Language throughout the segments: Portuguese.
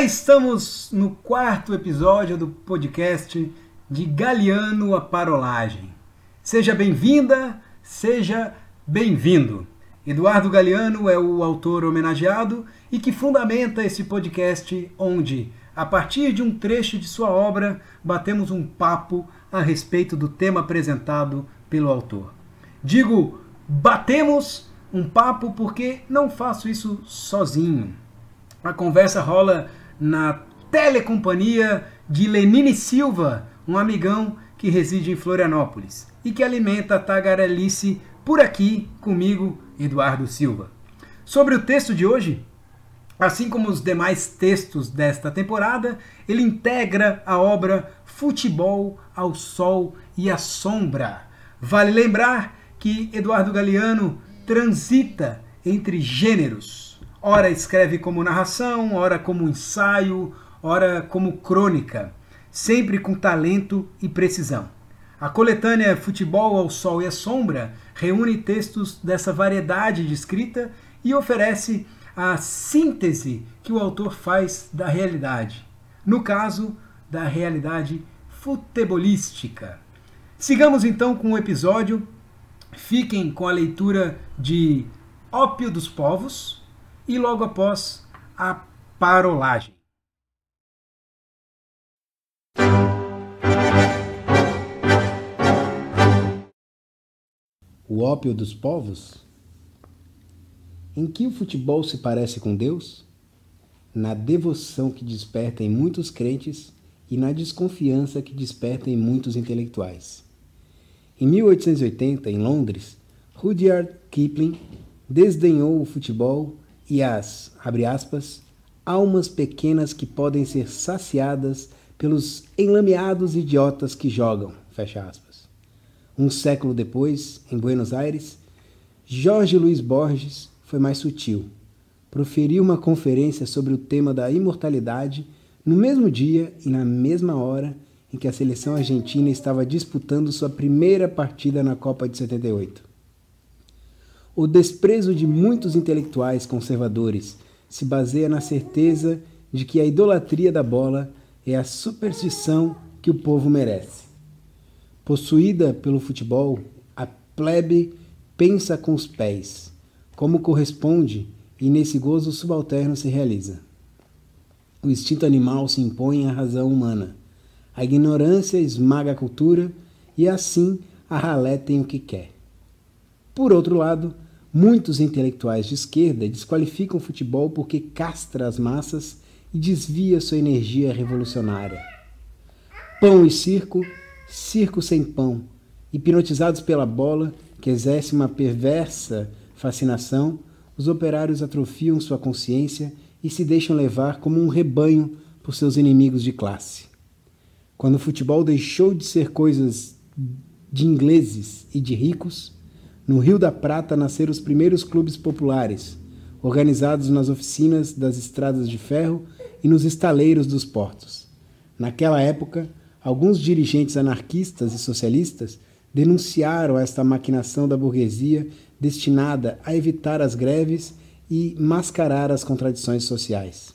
Estamos no quarto episódio do podcast de Galeano a Parolagem. Seja bem-vinda, seja bem-vindo. Eduardo Galeano é o autor homenageado e que fundamenta esse podcast onde, a partir de um trecho de sua obra, batemos um papo a respeito do tema apresentado pelo autor. Digo, batemos um papo porque não faço isso sozinho. A conversa rola na telecompanhia de Lenine Silva, um amigão que reside em Florianópolis e que alimenta a tagarelice por aqui comigo, Eduardo Silva. Sobre o texto de hoje, assim como os demais textos desta temporada, ele integra a obra Futebol ao Sol e à Sombra. Vale lembrar que Eduardo Galeano transita entre gêneros Ora escreve como narração, ora como ensaio, ora como crônica, sempre com talento e precisão. A coletânea Futebol ao Sol e à Sombra reúne textos dessa variedade de escrita e oferece a síntese que o autor faz da realidade, no caso, da realidade futebolística. Sigamos então com o episódio. Fiquem com a leitura de Ópio dos Povos, e logo após a parolagem. O ópio dos povos? Em que o futebol se parece com Deus? Na devoção que desperta em muitos crentes e na desconfiança que desperta em muitos intelectuais. Em 1880, em Londres, Rudyard Kipling desdenhou o futebol e as, abre aspas, almas pequenas que podem ser saciadas pelos enlameados idiotas que jogam, fecha aspas. Um século depois, em Buenos Aires, Jorge Luiz Borges foi mais sutil. Proferiu uma conferência sobre o tema da imortalidade no mesmo dia e na mesma hora em que a seleção argentina estava disputando sua primeira partida na Copa de 78. O desprezo de muitos intelectuais conservadores se baseia na certeza de que a idolatria da bola é a superstição que o povo merece. Possuída pelo futebol, a plebe pensa com os pés, como corresponde, e nesse gozo subalterno se realiza. O instinto animal se impõe à razão humana. A ignorância esmaga a cultura e assim a ralé tem o que quer. Por outro lado, Muitos intelectuais de esquerda desqualificam o futebol porque castra as massas e desvia sua energia revolucionária. Pão e circo, circo sem pão, hipnotizados pela bola, que exerce uma perversa fascinação, os operários atrofiam sua consciência e se deixam levar como um rebanho por seus inimigos de classe. Quando o futebol deixou de ser coisas de ingleses e de ricos, no Rio da Prata nasceram os primeiros clubes populares, organizados nas oficinas das estradas de ferro e nos estaleiros dos portos. Naquela época, alguns dirigentes anarquistas e socialistas denunciaram esta maquinação da burguesia destinada a evitar as greves e mascarar as contradições sociais.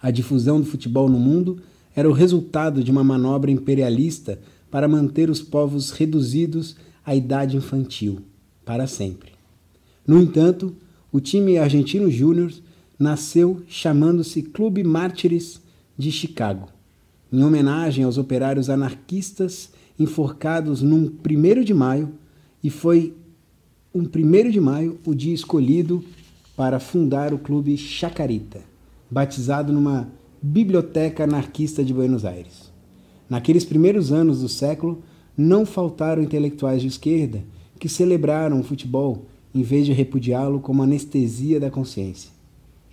A difusão do futebol no mundo era o resultado de uma manobra imperialista para manter os povos reduzidos a idade infantil, para sempre. No entanto, o time argentino júnior nasceu chamando-se Clube Mártires de Chicago, em homenagem aos operários anarquistas enforcados num 1 de maio, e foi um 1 de maio o dia escolhido para fundar o Clube Chacarita, batizado numa biblioteca anarquista de Buenos Aires. Naqueles primeiros anos do século, não faltaram intelectuais de esquerda que celebraram o futebol em vez de repudiá-lo como anestesia da consciência.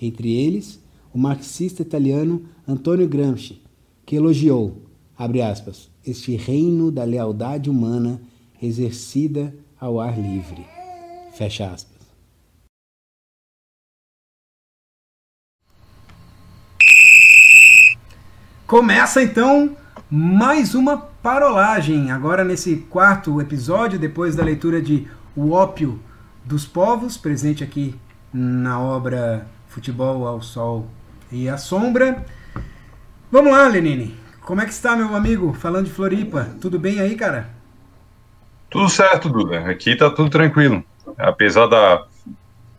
Entre eles, o marxista italiano Antonio Gramsci, que elogiou, aspas, este reino da lealdade humana exercida ao ar livre. Fecha aspas. Começa então mais uma parolagem, agora nesse quarto episódio, depois da leitura de O Ópio dos Povos, presente aqui na obra Futebol ao Sol e a Sombra. Vamos lá, Lenine. Como é que está, meu amigo? Falando de Floripa. Tudo bem aí, cara? Tudo certo, Duda. Aqui tá tudo tranquilo. Apesar da,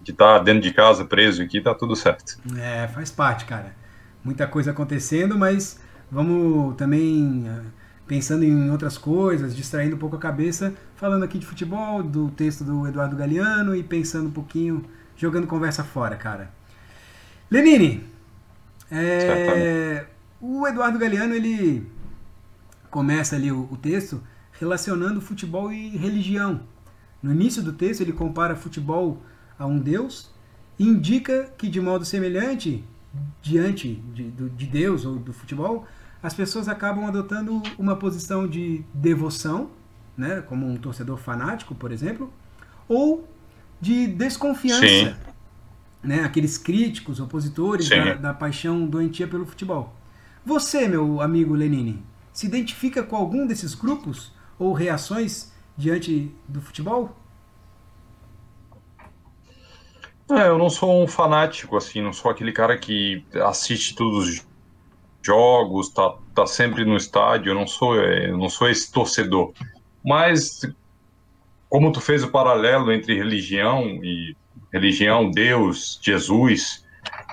de estar tá dentro de casa, preso aqui, tá tudo certo. É, faz parte, cara. Muita coisa acontecendo, mas vamos também eh, pensando em outras coisas, distraindo um pouco a cabeça, falando aqui de futebol, do texto do Eduardo Galeano e pensando um pouquinho, jogando conversa fora, cara. Lenine, é, o Eduardo Galeano ele começa ali o, o texto relacionando futebol e religião. No início do texto ele compara futebol a um deus e indica que de modo semelhante diante de, de Deus ou do futebol as pessoas acabam adotando uma posição de devoção, né, como um torcedor fanático, por exemplo, ou de desconfiança, Sim. né, aqueles críticos, opositores da, da, paixão doentia pelo futebol. Você, meu amigo Lenine, se identifica com algum desses grupos ou reações diante do futebol? É, eu não sou um fanático, assim, não sou aquele cara que assiste todos os jogos, tá, tá sempre no estádio, eu não sou, é, eu não sou esse torcedor. Mas como tu fez o paralelo entre religião e religião, Deus, Jesus,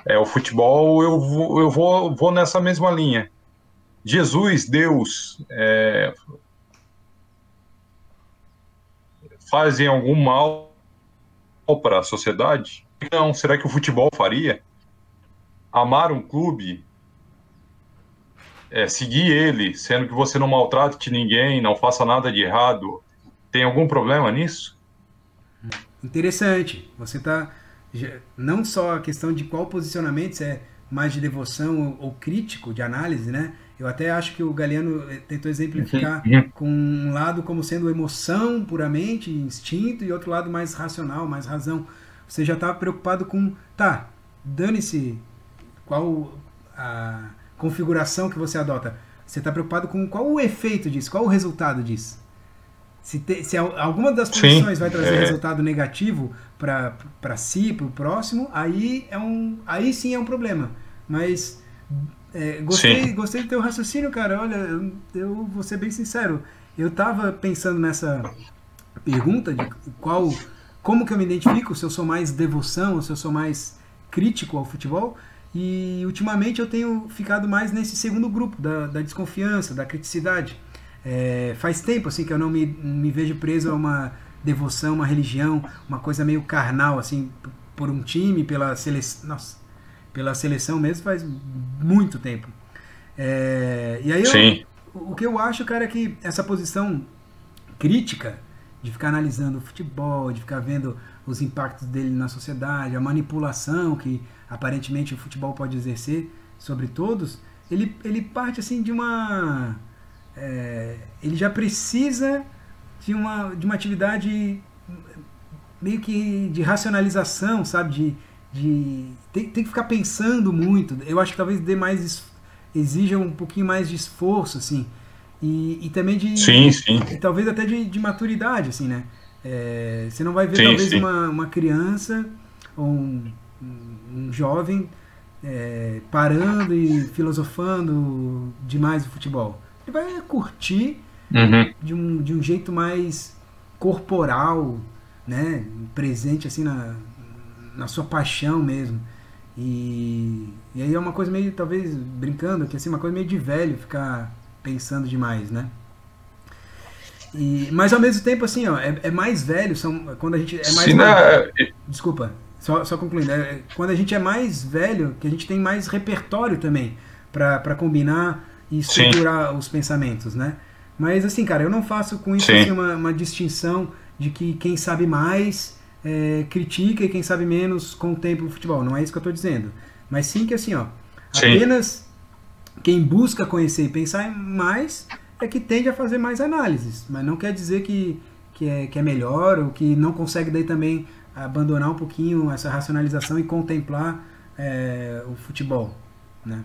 é o futebol, eu vou, eu vou, vou nessa mesma linha. Jesus, Deus, é, fazem algum mal para a sociedade? Não. Será que o futebol faria? Amar um clube é, seguir ele, sendo que você não maltrate ninguém, não faça nada de errado, tem algum problema nisso? Interessante. Você está não só a questão de qual posicionamento, se é mais de devoção ou, crítico, de análise, né? Eu até acho que o Galeano eh, tentou exemplificar uhum, uhum. com um lado como sendo emoção puramente, instinto, e outro lado mais racional, mais razão. Você já estava preocupado com, tá, dane-se qual a configuração que você adota. Você está preocupado com qual o efeito disso, qual o resultado disso. Se, te, se alguma das posições vai trazer é. resultado negativo para si, para o próximo, aí, é um, aí sim é um problema. Mas é, gostei, gostei do teu raciocínio, cara. Olha, eu, eu vou ser bem sincero. Eu estava pensando nessa pergunta de qual, como que eu me identifico, se eu sou mais devoção se eu sou mais crítico ao futebol. E ultimamente eu tenho ficado mais nesse segundo grupo, da, da desconfiança, da criticidade. É, faz tempo assim que eu não me, me vejo preso a uma devoção, uma religião, uma coisa meio carnal, assim, por um time, pela seleção. Nossa, pela seleção mesmo faz muito tempo. É, e aí eu, o que eu acho, cara, é que essa posição crítica de ficar analisando o futebol, de ficar vendo os impactos dele na sociedade, a manipulação que aparentemente o futebol pode exercer sobre todos, ele, ele parte assim de uma. É, ele já precisa de uma, de uma atividade meio que de racionalização, sabe? De, de, tem, tem que ficar pensando muito. Eu acho que talvez dê mais. exija um pouquinho mais de esforço, assim. E, e também de. Sim, sim. E talvez até de, de maturidade, assim, né? É, você não vai ver, sim, talvez, sim. Uma, uma criança ou um, um jovem é, parando e filosofando demais o futebol. Ele vai curtir uhum. de, um, de um jeito mais corporal, né? presente assim na, na sua paixão mesmo. E, e aí é uma coisa meio, talvez, brincando, que assim, uma coisa meio de velho ficar pensando demais, né? E, mas ao mesmo tempo, assim, ó, é, é mais velho, são, quando a gente é mais. Velho, é... Desculpa, só, só concluindo. É, quando a gente é mais velho, que a gente tem mais repertório também para combinar e estruturar Sim. os pensamentos, né? Mas assim, cara, eu não faço com isso assim, uma, uma, distinção de que quem sabe mais é, critica e quem sabe menos contempla o futebol. Não é isso que eu estou dizendo. Mas sim que assim, ó, sim. apenas quem busca conhecer e pensar mais é que tende a fazer mais análises, mas não quer dizer que, que, é, que é melhor ou que não consegue daí também abandonar um pouquinho essa racionalização e contemplar é, o futebol, né?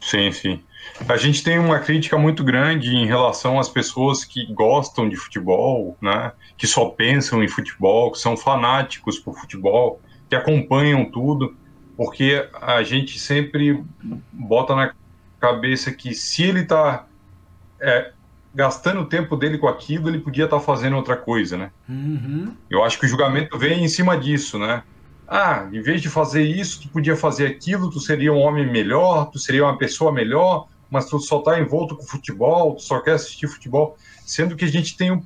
Sim, sim. A gente tem uma crítica muito grande em relação às pessoas que gostam de futebol, né? Que só pensam em futebol, que são fanáticos por futebol, que acompanham tudo. porque a gente sempre bota na cabeça que se ele está é, gastando o tempo dele com aquilo, ele podia estar tá fazendo outra coisa, né? Uhum. Eu acho que o julgamento vem em cima disso, né? Ah, em vez de fazer isso, tu podia fazer aquilo, tu seria um homem melhor, tu seria uma pessoa melhor, mas tu só está envolto com futebol, tu só quer assistir futebol, sendo que a gente tem um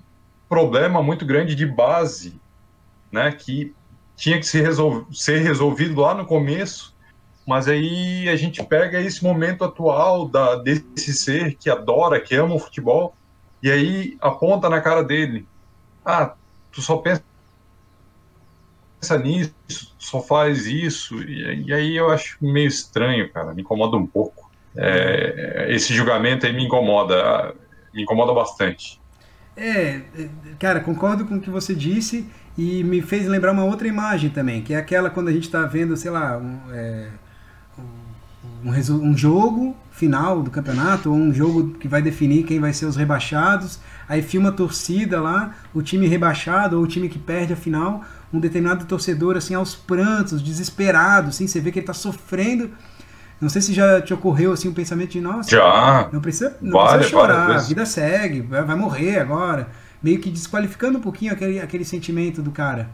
problema muito grande de base, né? Que tinha que ser, resol ser resolvido lá no começo, mas aí a gente pega esse momento atual da, desse ser que adora, que ama o futebol, e aí aponta na cara dele: ah, tu só pensa nisso, só faz isso, e, e aí eu acho meio estranho, cara, me incomoda um pouco. É, esse julgamento aí me incomoda, me incomoda bastante. É, cara, concordo com o que você disse e me fez lembrar uma outra imagem também, que é aquela quando a gente está vendo, sei lá, um, é, um, um, jogo final do campeonato, ou um jogo que vai definir quem vai ser os rebaixados, aí filma a torcida lá, o time rebaixado ou o time que perde a final, um determinado torcedor assim aos prantos, desesperado, assim, você vê que ele está sofrendo. Não sei se já te ocorreu assim um pensamento de nossa, já. não precisa, não precisa chorar, a vida segue, vai, vai morrer agora meio que desqualificando um pouquinho aquele, aquele sentimento do cara.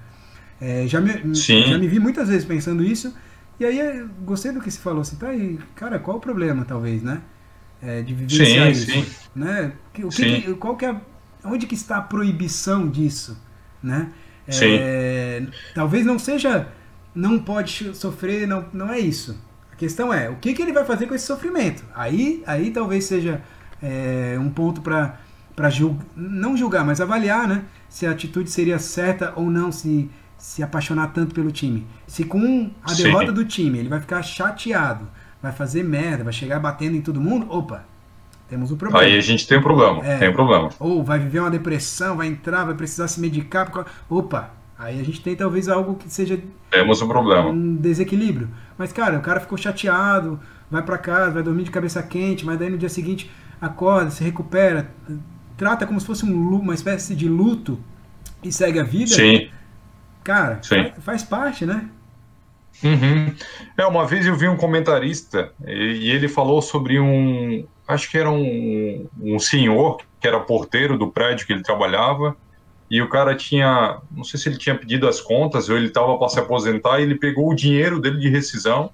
É, já, me, já me vi muitas vezes pensando isso, e aí gostei do que se falou, assim, tá aí, cara, qual o problema, talvez, né? É, de vivenciar sim, isso, sim. né? O que, que, qual que é, onde que está a proibição disso, né? É, talvez não seja, não pode sofrer, não, não é isso. A questão é, o que, que ele vai fazer com esse sofrimento? Aí, aí talvez seja é, um ponto para para julgar, não julgar, mas avaliar, né? Se a atitude seria certa ou não, se se apaixonar tanto pelo time. Se com a Sim. derrota do time ele vai ficar chateado, vai fazer merda, vai chegar batendo em todo mundo, opa, temos um problema. Aí a gente tem um problema, é, tem um problema. Ou vai viver uma depressão, vai entrar, vai precisar se medicar, porque, opa, aí a gente tem talvez algo que seja temos um problema, um desequilíbrio. Mas cara, o cara ficou chateado, vai para casa, vai dormir de cabeça quente, mas daí no dia seguinte acorda, se recupera, trata como se fosse um, uma espécie de luto e segue a vida. Sim. Cara, Sim. Faz, parte, né? Uhum. É, uma vez eu vi um comentarista e ele falou sobre um. Acho que era um, um senhor que era porteiro do prédio que ele trabalhava. E o cara tinha. Não sei se ele tinha pedido as contas ou ele estava para se aposentar. E ele pegou o dinheiro dele de rescisão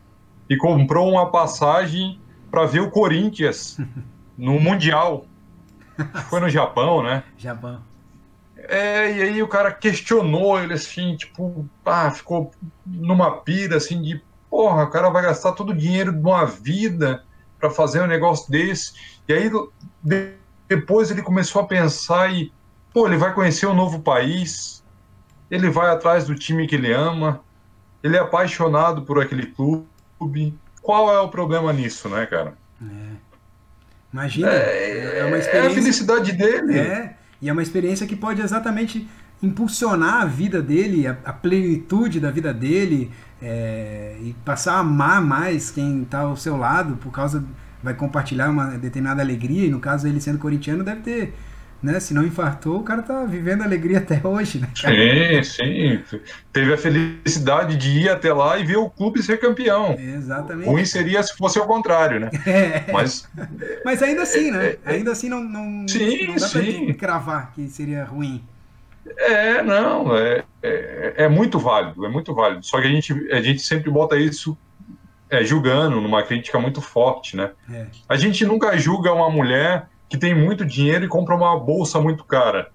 e comprou uma passagem para ver o Corinthians no Mundial. Foi no Japão, né? Japão. É, e aí o cara questionou ele assim, tipo, ah, ficou numa pira assim de porra, o cara vai gastar todo o dinheiro de uma vida para fazer um negócio desse. E aí depois ele começou a pensar e, pô, ele vai conhecer um novo país, ele vai atrás do time que ele ama, ele é apaixonado por aquele clube. Qual é o problema nisso, né, cara? É. Imagina, é, é uma experiência. É a felicidade dele. É, e é uma experiência que pode exatamente impulsionar a vida dele, a, a plenitude da vida dele, é, e passar a amar mais quem está ao seu lado, por causa. vai compartilhar uma determinada alegria, e no caso ele sendo corintiano, deve ter né? Se não infartou, o cara tá vivendo alegria até hoje, né? Sim, sim. Teve a felicidade de ir até lá e ver o clube ser campeão. Exatamente. Ruim seria se fosse o contrário, né? É. Mas, Mas ainda assim, né? É, é, ainda assim não, não, sim, não dá sim. pra cravar que seria ruim. É, não, é, é, é, muito válido, é muito válido. Só que a gente, a gente sempre bota isso é, julgando, numa crítica muito forte, né? É. A gente nunca julga uma mulher que tem muito dinheiro e compra uma bolsa muito cara.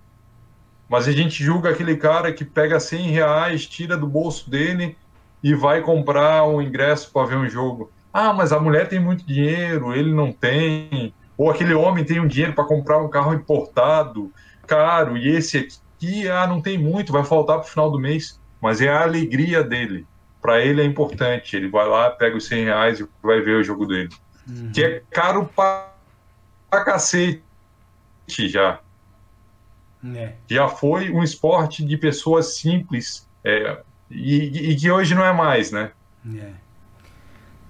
Mas a gente julga aquele cara que pega 100 reais, tira do bolso dele e vai comprar um ingresso para ver um jogo. Ah, mas a mulher tem muito dinheiro, ele não tem. Ou aquele homem tem um dinheiro para comprar um carro importado, caro, e esse aqui, ah, não tem muito, vai faltar para o final do mês. Mas é a alegria dele. Para ele é importante. Ele vai lá, pega os 100 reais e vai ver o jogo dele. Uhum. Que é caro para pra cacete já. É. Já foi um esporte de pessoas simples é, e, e, que hoje não é mais, né? É.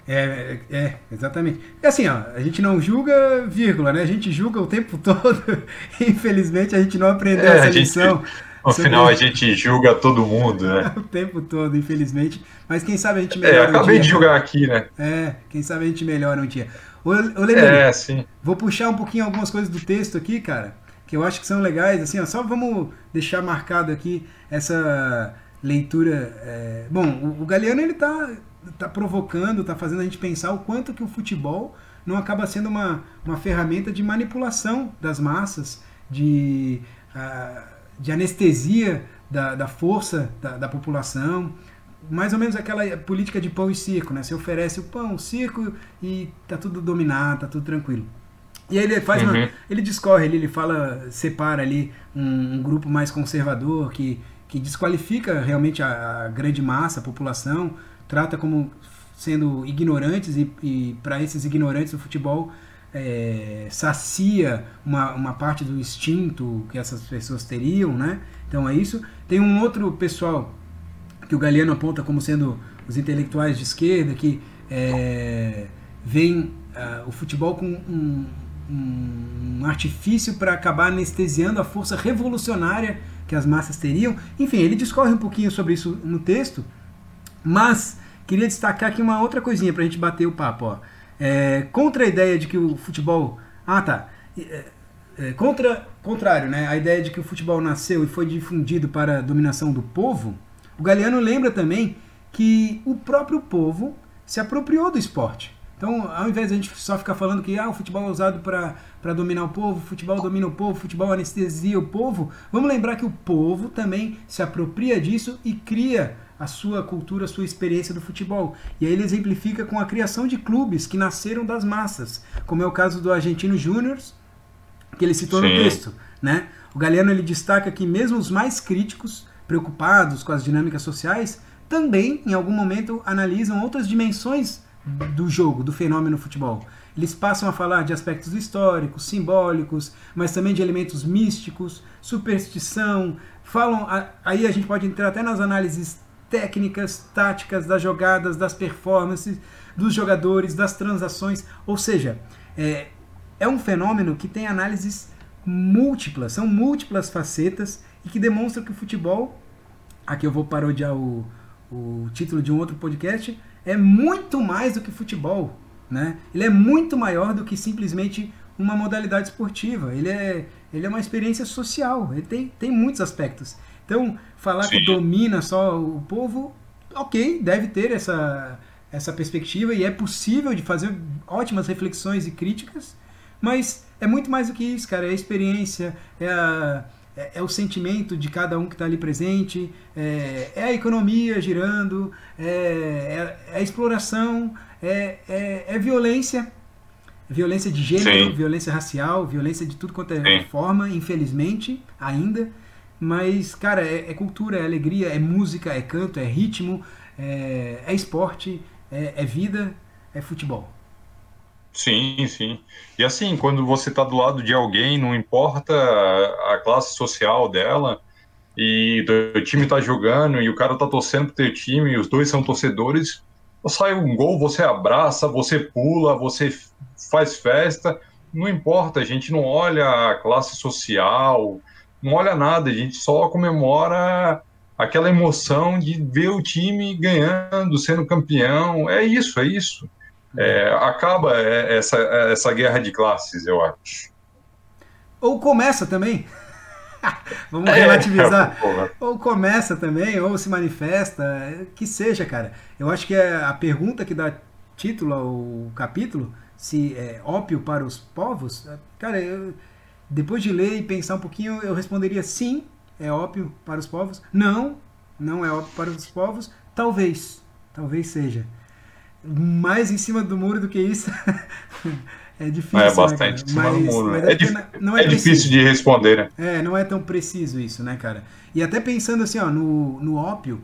É, é, exatamente. É assim, ó, a gente não julga, vírgula, né? A gente julga o tempo todo. Infelizmente, a gente não aprendeu é, essa lição. No final a gente julga todo mundo, né? o tempo todo, infelizmente. Mas quem sabe a gente melhora. É, acabei um dia, de julgar aqui, né? É, quem sabe a gente melhora um dia. Ô, ô é, sim. Vou puxar um pouquinho algumas coisas do texto aqui, cara, que eu acho que são legais. Assim, ó, só vamos deixar marcado aqui essa leitura. É... Bom, o, o Galeano ele tá, tá provocando, tá fazendo a gente pensar o quanto que o futebol não acaba sendo uma, uma ferramenta de manipulação das massas, de, uh, de anestesia da, da força da, da população mais ou menos aquela política de pão e circo, né? Você oferece o pão, o circo e tá tudo dominado, tá tudo tranquilo. E aí ele faz uhum. uma, ele discorre, ele, ele fala, separa ali um, um, grupo mais conservador que, que desqualifica realmente a, a grande massa, a população, trata como sendo ignorantes e, e para esses ignorantes o futebol é, sacia uma, uma parte do instinto que essas pessoas teriam, né? Então é isso. Tem um outro pessoal que o Galeano aponta como sendo os intelectuais de esquerda, que é, veem uh, o futebol com um, um artifício para acabar anestesiando a força revolucionária que as massas teriam. Enfim, ele discorre um pouquinho sobre isso no texto, mas queria destacar aqui uma outra coisinha para a gente bater o papo. Ó. É, contra a ideia de que o futebol. Ah, tá. É, é, contra, contrário, né? A ideia de que o futebol nasceu e foi difundido para a dominação do povo o Galeano lembra também que o próprio povo se apropriou do esporte. Então, ao invés de a gente só ficar falando que ah, o futebol é usado para dominar o povo, o futebol domina o povo, o futebol anestesia o povo, vamos lembrar que o povo também se apropria disso e cria a sua cultura, a sua experiência do futebol. E aí ele exemplifica com a criação de clubes que nasceram das massas, como é o caso do Argentino Júnior, que ele citou Sim. no texto. Né? O Galeano ele destaca que mesmo os mais críticos preocupados com as dinâmicas sociais, também, em algum momento, analisam outras dimensões do jogo, do fenômeno futebol. Eles passam a falar de aspectos históricos, simbólicos, mas também de elementos místicos, superstição. Falam, aí a gente pode entrar até nas análises técnicas, táticas das jogadas, das performances, dos jogadores, das transações. Ou seja, é, é um fenômeno que tem análises múltiplas, são múltiplas facetas e que demonstra que o futebol, aqui eu vou parodiar o, o título de um outro podcast, é muito mais do que futebol. Né? Ele é muito maior do que simplesmente uma modalidade esportiva. Ele é, ele é uma experiência social. Ele tem, tem muitos aspectos. Então, falar Sim. que domina só o povo, ok, deve ter essa, essa perspectiva e é possível de fazer ótimas reflexões e críticas, mas é muito mais do que isso, cara. É a experiência, é a, é, é, o sentimento de cada um que está ali presente, é, é, a economia girando, é, é, é a exploração, é, violência, violência de gênero, Sim. violência racial, violência de tudo quanto é Sim. forma, infelizmente, ainda. Mas, cara, é, cultura, é alegria, é música, é canto, é ritmo, é, esporte, é vida, é futebol. Sim, sim. E assim, quando você está do lado de alguém, não importa a classe social dela, e o time está jogando e o cara está torcendo pro teu time e os dois são torcedores, sai um gol, você abraça, você pula, você faz festa, não importa, a gente não olha a classe social, não olha nada, a gente só comemora aquela emoção de ver o time ganhando, sendo campeão, é isso, é isso é, acaba é, essa, essa guerra de classes, eu acho. Ou começa também. Vamos relativizar. É, ou começa também, ou se manifesta, que seja, cara. Eu acho que é a pergunta que dá título ao capítulo, se é ópio para os povos, cara, eu, depois de ler e pensar um pouquinho, eu responderia sim, é ópio para os povos. Não, não é ópio para os povos. Talvez, talvez seja mais em cima do muro do que isso. é difícil. É bastante né, em cima mas, do muro. É, é, é difícil de responder, né? É, não é tão preciso isso, né, cara? E até pensando assim, ó, no, no ópio,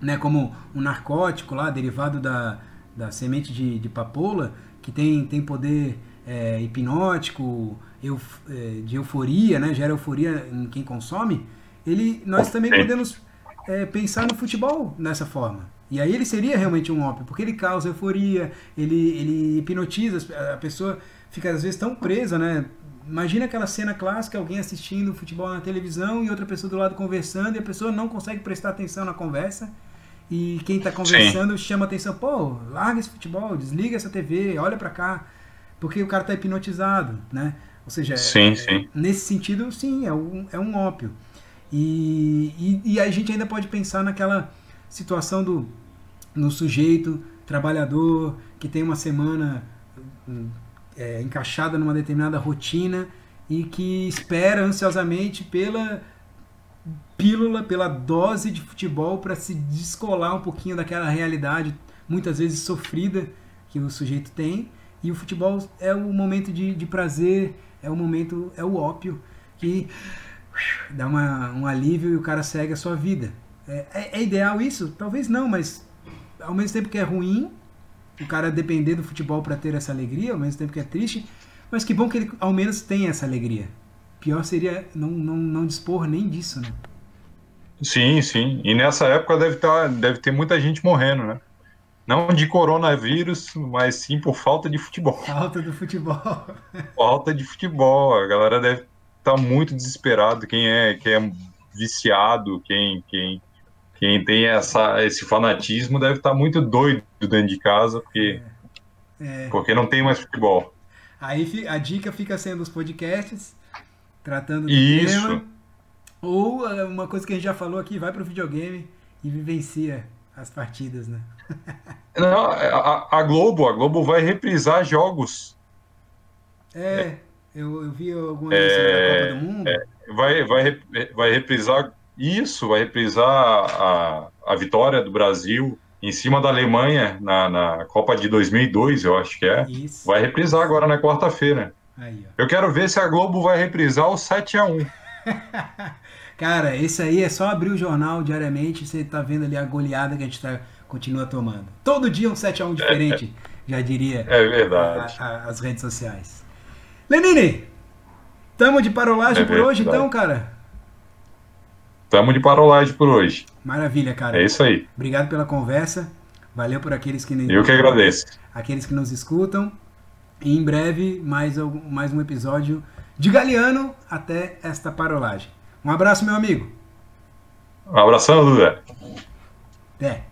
né, como um narcótico lá, derivado da, da semente de, de papoula, que tem, tem poder é, hipnótico, eu, é, de euforia, né, gera euforia em quem consome, ele, nós também podemos é, pensar no futebol dessa forma. E aí ele seria realmente um ópio, porque ele causa euforia, ele, ele hipnotiza, a pessoa fica às vezes tão presa, né? imagina aquela cena clássica, alguém assistindo futebol na televisão e outra pessoa do lado conversando e a pessoa não consegue prestar atenção na conversa. E quem está conversando Sim. chama atenção, pô, larga esse futebol, desliga essa TV, olha para cá, porque o cara está hipnotizado, né? Ou seja, sim, é, sim. nesse sentido, sim, é um, é um ópio. E, e, e a gente ainda pode pensar naquela situação do no sujeito trabalhador que tem uma semana é, encaixada numa determinada rotina e que espera ansiosamente pela pílula, pela dose de futebol para se descolar um pouquinho daquela realidade, muitas vezes sofrida, que o sujeito tem. E o futebol é o momento de, de prazer, é o momento, é o ópio que dá uma, um alívio e o cara segue a sua vida. É, é, é ideal isso? Talvez não, mas ao mesmo tempo que é ruim, o cara depender do futebol para ter essa alegria, ao mesmo tempo que é triste, mas que bom que ele ao menos tem essa alegria. Pior seria não, não, não dispor nem disso, né? Sim, sim. E nessa época deve, tá, deve ter muita gente morrendo, né? Não de coronavírus, mas sim por falta de futebol. Falta do futebol. falta de futebol. A galera deve estar tá muito desesperado. Quem é, quem é viciado, quem, quem quem tem essa, esse fanatismo deve estar muito doido dentro de casa, porque, é. É. porque não tem mais futebol. Aí a dica fica sendo os podcasts, tratando do Isso. tema. Ou é, uma coisa que a gente já falou aqui, vai para o videogame e vivencia as partidas, né? Não, a, a, Globo, a Globo vai reprisar jogos. É, eu, eu vi alguma é, da Copa do Mundo. É, vai, vai, vai reprisar isso, vai reprisar a, a vitória do Brasil em cima da Alemanha na, na Copa de 2002, eu acho que é. Isso. Vai reprisar agora na quarta-feira. Eu quero ver se a Globo vai reprisar o 7 a 1 Cara, esse aí é só abrir o jornal diariamente você tá vendo ali a goleada que a gente tá, continua tomando. Todo dia um 7 a 1 diferente, é, já diria. É verdade. A, a, as redes sociais. Lenine, tamo de parolagem é por hoje então, cara? Tamo de parolagem por hoje. Maravilha, cara. É isso aí. Obrigado pela conversa. Valeu por aqueles que Eu que agradeço. Aqueles que nos escutam. E em breve, mais, mais um episódio de Galeano até esta parolagem. Um abraço, meu amigo. Um abração, Duda. Até.